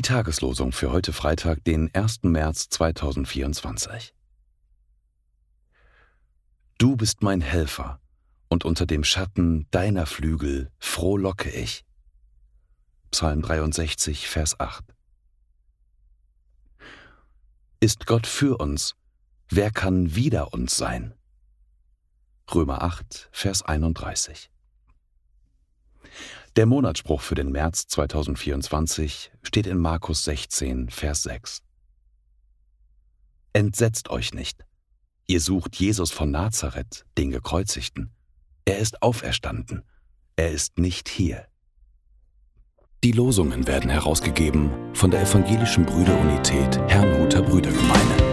Tageslosung für heute Freitag, den 1. März 2024. Du bist mein Helfer, und unter dem Schatten deiner Flügel frohlocke ich. Psalm 63, Vers 8. Ist Gott für uns, wer kann wider uns sein? Römer 8, Vers 31. Der Monatsspruch für den März 2024 steht in Markus 16, Vers 6. Entsetzt euch nicht. Ihr sucht Jesus von Nazareth, den Gekreuzigten. Er ist auferstanden. Er ist nicht hier. Die Losungen werden herausgegeben von der Evangelischen Brüderunität Herrnhuter Brüdergemeine.